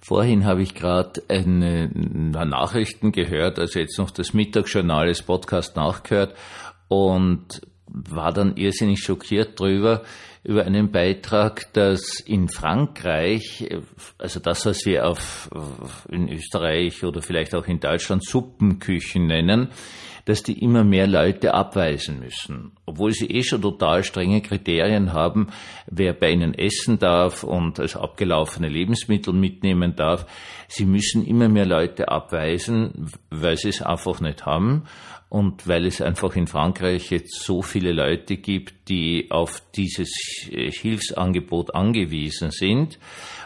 Vorhin habe ich gerade eine, eine Nachrichten gehört, also jetzt noch das Mittagsjournal, das Podcast nachgehört und war dann irrsinnig schockiert drüber, über einen Beitrag, dass in Frankreich, also das, was wir auf, in Österreich oder vielleicht auch in Deutschland Suppenküchen nennen, dass die immer mehr Leute abweisen müssen. Obwohl sie eh schon total strenge Kriterien haben, wer bei ihnen essen darf und also abgelaufene Lebensmittel mitnehmen darf. Sie müssen immer mehr Leute abweisen, weil sie es einfach nicht haben und weil es einfach in Frankreich jetzt so viele Leute gibt, die auf dieses Hilfsangebot angewiesen sind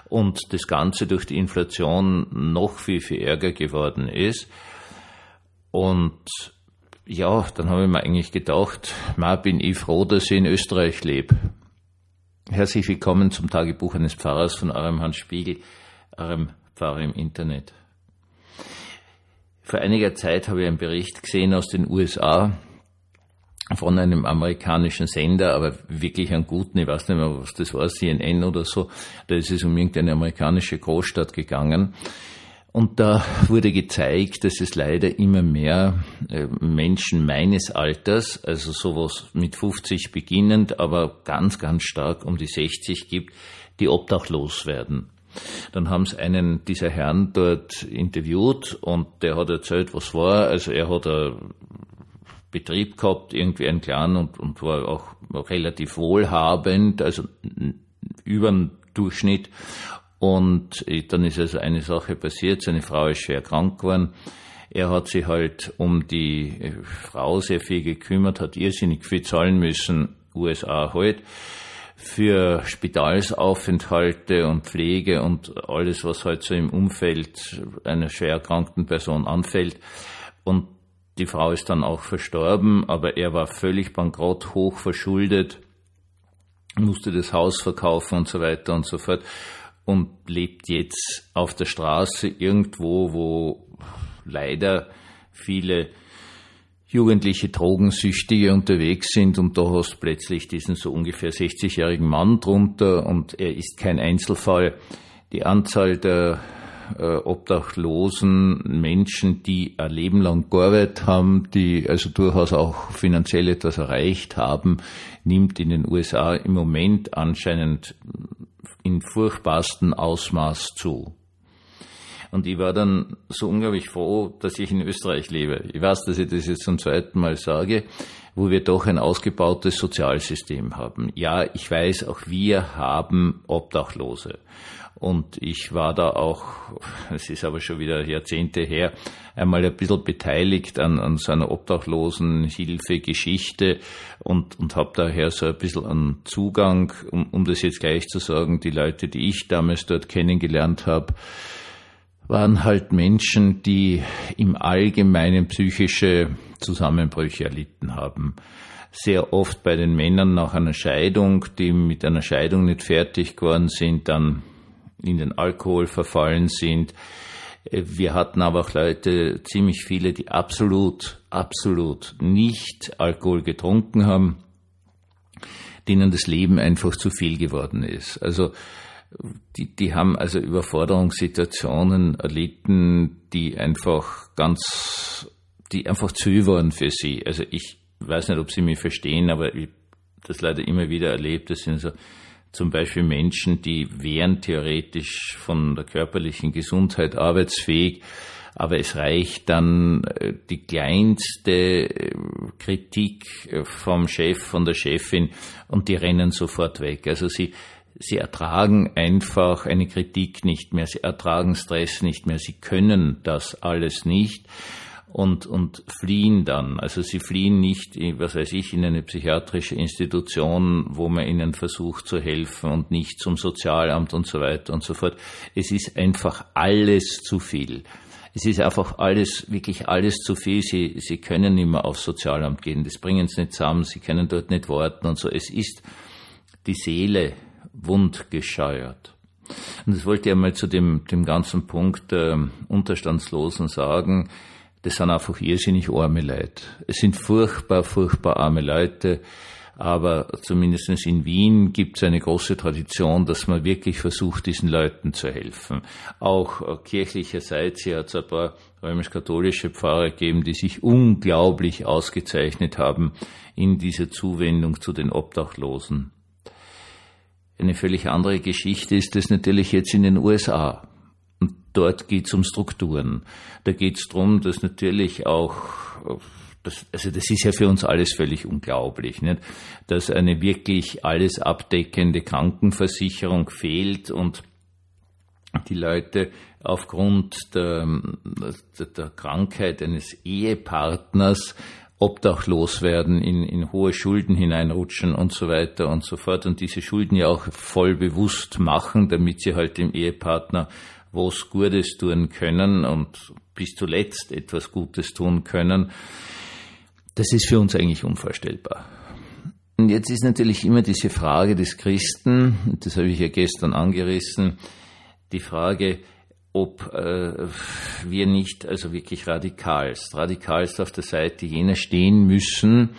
und das Ganze durch die Inflation noch viel, viel ärger geworden ist. Und ja, dann habe ich mir eigentlich gedacht, ma bin ich froh, dass ich in Österreich lebe. Herzlich willkommen zum Tagebuch eines Pfarrers von eurem Hans Spiegel, eurem Pfarrer im Internet. Vor einiger Zeit habe ich einen Bericht gesehen aus den USA von einem amerikanischen Sender, aber wirklich einen guten, ich weiß nicht mehr, was das war, CNN oder so. Da ist es um irgendeine amerikanische Großstadt gegangen. Und da wurde gezeigt, dass es leider immer mehr äh, Menschen meines Alters, also sowas mit 50 beginnend, aber ganz, ganz stark um die 60 gibt, die obdachlos werden. Dann haben sie einen dieser Herren dort interviewt und der hat erzählt, was war. Also er hat einen Betrieb gehabt, irgendwie einen kleinen und, und war auch relativ wohlhabend, also über den Durchschnitt und dann ist also eine Sache passiert, seine Frau ist schwer krank geworden. Er hat sich halt um die äh, Frau sehr viel gekümmert, hat irrsinnig viel zahlen müssen, USA halt, für Spitalsaufenthalte und Pflege und alles, was halt so im Umfeld einer schwer erkrankten Person anfällt. Und die Frau ist dann auch verstorben, aber er war völlig bankrott, hoch verschuldet, musste das Haus verkaufen und so weiter und so fort und lebt jetzt auf der Straße irgendwo, wo leider viele jugendliche Drogensüchtige unterwegs sind und da hast plötzlich diesen so ungefähr 60-jährigen Mann drunter und er ist kein Einzelfall. Die Anzahl der äh, obdachlosen Menschen, die ein Leben lang gearbeitet haben, die also durchaus auch finanziell etwas erreicht haben, nimmt in den USA im Moment anscheinend in furchtbarsten Ausmaß zu. Und ich war dann so unglaublich froh, dass ich in Österreich lebe. Ich weiß, dass ich das jetzt zum zweiten Mal sage, wo wir doch ein ausgebautes Sozialsystem haben. Ja, ich weiß, auch wir haben Obdachlose. Und ich war da auch, es ist aber schon wieder Jahrzehnte her, einmal ein bisschen beteiligt an, an so einer Obdachlosenhilfegeschichte und, und habe daher so ein bisschen einen Zugang, um, um das jetzt gleich zu sagen, die Leute, die ich damals dort kennengelernt habe, waren halt Menschen, die im Allgemeinen psychische Zusammenbrüche erlitten haben sehr oft bei den Männern nach einer Scheidung, die mit einer Scheidung nicht fertig geworden sind, dann in den Alkohol verfallen sind. Wir hatten aber auch Leute, ziemlich viele, die absolut, absolut nicht Alkohol getrunken haben, denen das Leben einfach zu viel geworden ist. Also die, die haben also Überforderungssituationen erlitten, die einfach ganz, die einfach zu waren für sie. Also ich weiß nicht, ob Sie mich verstehen, aber ich das leider immer wieder erlebt. Das sind so zum Beispiel Menschen, die wären theoretisch von der körperlichen Gesundheit arbeitsfähig, aber es reicht dann äh, die kleinste äh, Kritik äh, vom Chef, von der Chefin und die rennen sofort weg. Also sie, sie ertragen einfach eine Kritik nicht mehr, sie ertragen Stress nicht mehr, sie können das alles nicht und, und fliehen dann. Also sie fliehen nicht, was weiß ich, in eine psychiatrische Institution, wo man ihnen versucht zu helfen und nicht zum Sozialamt und so weiter und so fort. Es ist einfach alles zu viel. Es ist einfach alles, wirklich alles zu viel. Sie, sie können nicht mehr aufs Sozialamt gehen. Das bringen sie nicht zusammen. Sie können dort nicht warten und so. Es ist die Seele wundgescheuert. Und das wollte ich einmal zu dem, dem ganzen Punkt äh, Unterstandslosen sagen das sind einfach irrsinnig arme Leute. Es sind furchtbar, furchtbar arme Leute. aber zumindest in Wien gibt es eine große Tradition, dass man wirklich versucht, diesen Leuten zu helfen. Auch äh, kirchlicherseits hier hat es ein paar römisch-katholische Pfarrer gegeben, die sich unglaublich ausgezeichnet haben in dieser Zuwendung zu den Obdachlosen. Eine völlig andere Geschichte ist es natürlich jetzt in den USA. Und dort geht es um Strukturen. Da geht es darum, dass natürlich auch das, also das ist ja für uns alles völlig unglaublich, nicht? dass eine wirklich alles abdeckende Krankenversicherung fehlt und die Leute aufgrund der, der Krankheit eines Ehepartners obdachlos werden, in, in hohe Schulden hineinrutschen und so weiter und so fort und diese Schulden ja auch voll bewusst machen, damit sie halt dem Ehepartner was Gutes tun können und bis zuletzt etwas Gutes tun können. Das ist für uns eigentlich unvorstellbar. Und jetzt ist natürlich immer diese Frage des Christen, das habe ich ja gestern angerissen, die Frage, ob äh, wir nicht also wirklich radikalst, radikalst auf der Seite jener stehen müssen,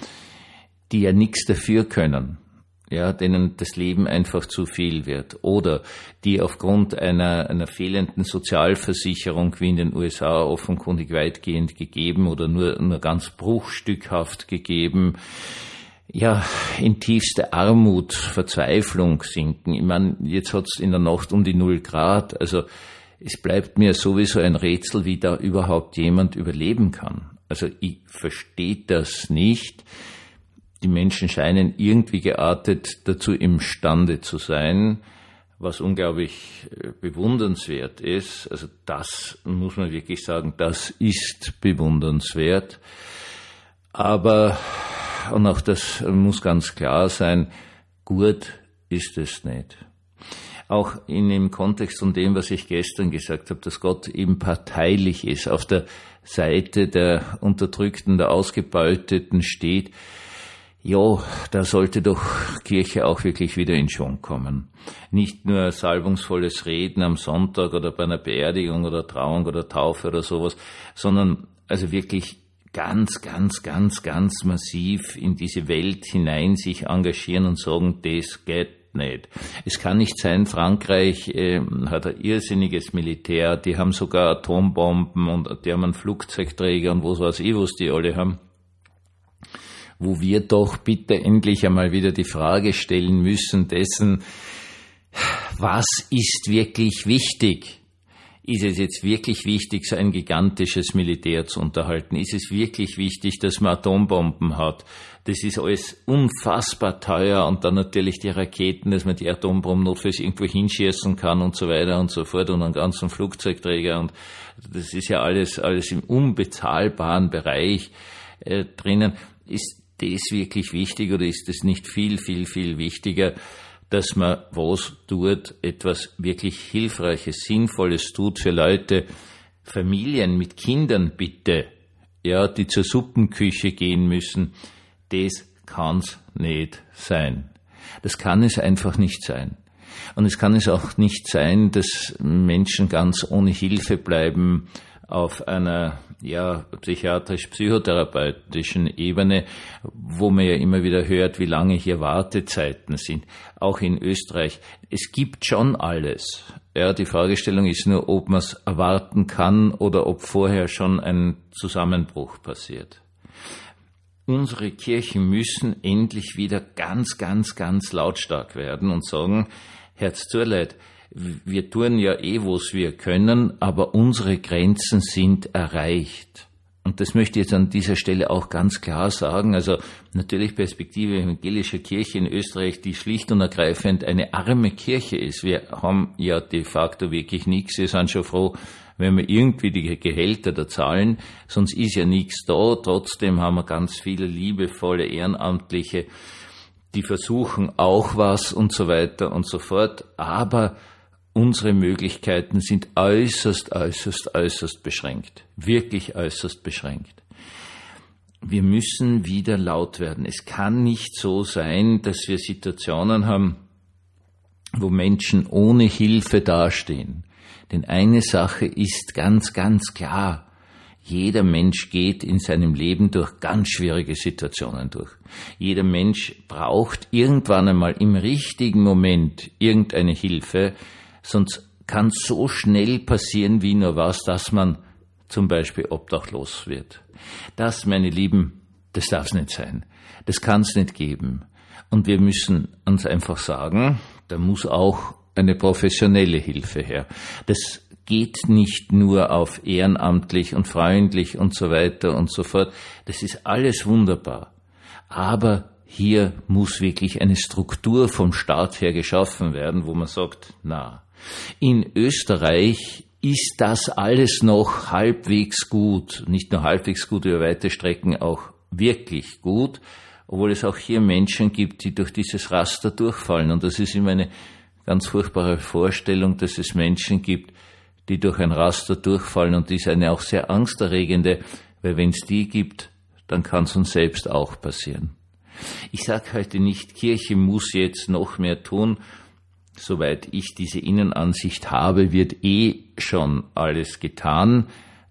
die ja nichts dafür können, ja, denen das Leben einfach zu viel wird oder die aufgrund einer, einer fehlenden Sozialversicherung wie in den USA offenkundig weitgehend gegeben oder nur, nur ganz bruchstückhaft gegeben, ja, in tiefste Armut, Verzweiflung sinken. Ich meine, jetzt hat's in der Nacht um die null Grad, also es bleibt mir sowieso ein Rätsel, wie da überhaupt jemand überleben kann. Also ich verstehe das nicht. Die Menschen scheinen irgendwie geartet dazu imstande zu sein, was unglaublich äh, bewundernswert ist. Also das muss man wirklich sagen, das ist bewundernswert. Aber, und auch das muss ganz klar sein, gut ist es nicht auch in dem Kontext von dem, was ich gestern gesagt habe, dass Gott eben parteilich ist, auf der Seite der Unterdrückten, der Ausgebeuteten steht, ja, da sollte doch Kirche auch wirklich wieder in Schwung kommen. Nicht nur salbungsvolles Reden am Sonntag oder bei einer Beerdigung oder Trauung oder Taufe oder sowas, sondern also wirklich ganz, ganz, ganz, ganz massiv in diese Welt hinein sich engagieren und sagen, das geht nicht. Es kann nicht sein, Frankreich äh, hat ein irrsinniges Militär, die haben sogar Atombomben und die haben einen Flugzeugträger und was weiß ich, was die alle haben. Wo wir doch bitte endlich einmal wieder die Frage stellen müssen dessen, was ist wirklich wichtig? Ist es jetzt wirklich wichtig, so ein gigantisches Militär zu unterhalten? Ist es wirklich wichtig, dass man Atombomben hat? Das ist alles unfassbar teuer und dann natürlich die Raketen, dass man die Atombomben notfalls irgendwo hinschießen kann und so weiter und so fort und einen ganzen Flugzeugträger und das ist ja alles, alles im unbezahlbaren Bereich äh, drinnen. Ist das wirklich wichtig oder ist es nicht viel, viel, viel wichtiger, dass man was tut, etwas wirklich Hilfreiches, Sinnvolles tut für Leute, Familien mit Kindern bitte, ja, die zur Suppenküche gehen müssen, das kann's nicht sein. Das kann es einfach nicht sein. Und es kann es auch nicht sein, dass Menschen ganz ohne Hilfe bleiben auf einer ja, psychiatrisch-psychotherapeutischen Ebene, wo man ja immer wieder hört, wie lange hier Wartezeiten sind. Auch in Österreich. Es gibt schon alles. Ja, die Fragestellung ist nur, ob man es erwarten kann oder ob vorher schon ein Zusammenbruch passiert. Unsere Kirchen müssen endlich wieder ganz, ganz, ganz lautstark werden und sagen, Herz Zurleid, wir tun ja eh, was wir können, aber unsere Grenzen sind erreicht. Und das möchte ich jetzt an dieser Stelle auch ganz klar sagen. Also natürlich Perspektive evangelischer Kirche in Österreich, die schlicht und ergreifend eine arme Kirche ist. Wir haben ja de facto wirklich nichts. Wir sind schon froh, wenn wir irgendwie die Gehälter da zahlen. Sonst ist ja nichts da. Trotzdem haben wir ganz viele liebevolle Ehrenamtliche, die versuchen auch was und so weiter und so fort. Aber unsere Möglichkeiten sind äußerst, äußerst, äußerst beschränkt. Wirklich äußerst beschränkt. Wir müssen wieder laut werden. Es kann nicht so sein, dass wir Situationen haben, wo Menschen ohne Hilfe dastehen. Denn eine Sache ist ganz, ganz klar. Jeder Mensch geht in seinem Leben durch ganz schwierige Situationen durch. Jeder Mensch braucht irgendwann einmal im richtigen Moment irgendeine Hilfe, sonst kann so schnell passieren wie nur was, dass man zum Beispiel obdachlos wird. Das, meine Lieben, das darf es nicht sein. Das kann es nicht geben. Und wir müssen uns einfach sagen, da muss auch eine professionelle Hilfe her. Das geht nicht nur auf ehrenamtlich und freundlich und so weiter und so fort. Das ist alles wunderbar. Aber hier muss wirklich eine Struktur vom Staat her geschaffen werden, wo man sagt, na, in Österreich ist das alles noch halbwegs gut, nicht nur halbwegs gut über weite Strecken, auch wirklich gut, obwohl es auch hier Menschen gibt, die durch dieses Raster durchfallen. Und das ist immer eine ganz furchtbare Vorstellung, dass es Menschen gibt, die durch ein Raster durchfallen und die ist eine auch sehr angsterregende, weil wenn es die gibt, dann kann es uns selbst auch passieren. Ich sage heute nicht, Kirche muss jetzt noch mehr tun. Soweit ich diese Innenansicht habe, wird eh schon alles getan,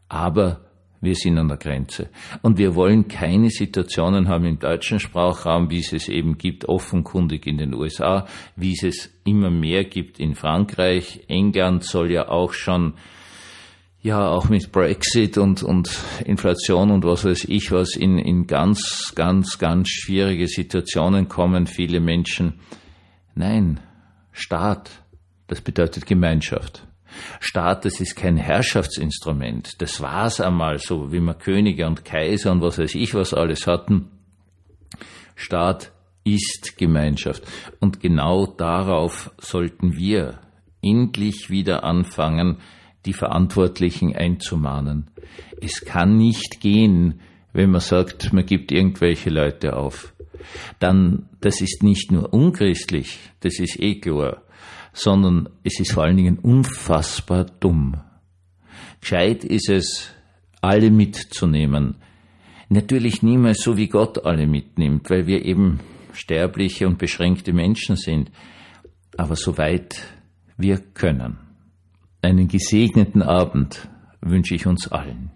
aber wir sind an der Grenze. Und wir wollen keine Situationen haben im deutschen Sprachraum, wie es es eben gibt, offenkundig in den USA, wie es es immer mehr gibt in Frankreich. England soll ja auch schon ja auch mit Brexit und, und Inflation und was weiß ich was in, in ganz, ganz, ganz schwierige Situationen kommen, viele Menschen. Nein, Staat, das bedeutet Gemeinschaft. Staat, das ist kein Herrschaftsinstrument. Das war's einmal so, wie wir Könige und Kaiser und was weiß ich was alles hatten. Staat ist Gemeinschaft. Und genau darauf sollten wir endlich wieder anfangen, die Verantwortlichen einzumahnen. Es kann nicht gehen, wenn man sagt, man gibt irgendwelche Leute auf. Dann, das ist nicht nur unchristlich, das ist eh klar sondern es ist vor allen Dingen unfassbar dumm. Gescheit ist es, alle mitzunehmen. Natürlich niemals so, wie Gott alle mitnimmt, weil wir eben sterbliche und beschränkte Menschen sind, aber soweit wir können. Einen gesegneten Abend wünsche ich uns allen.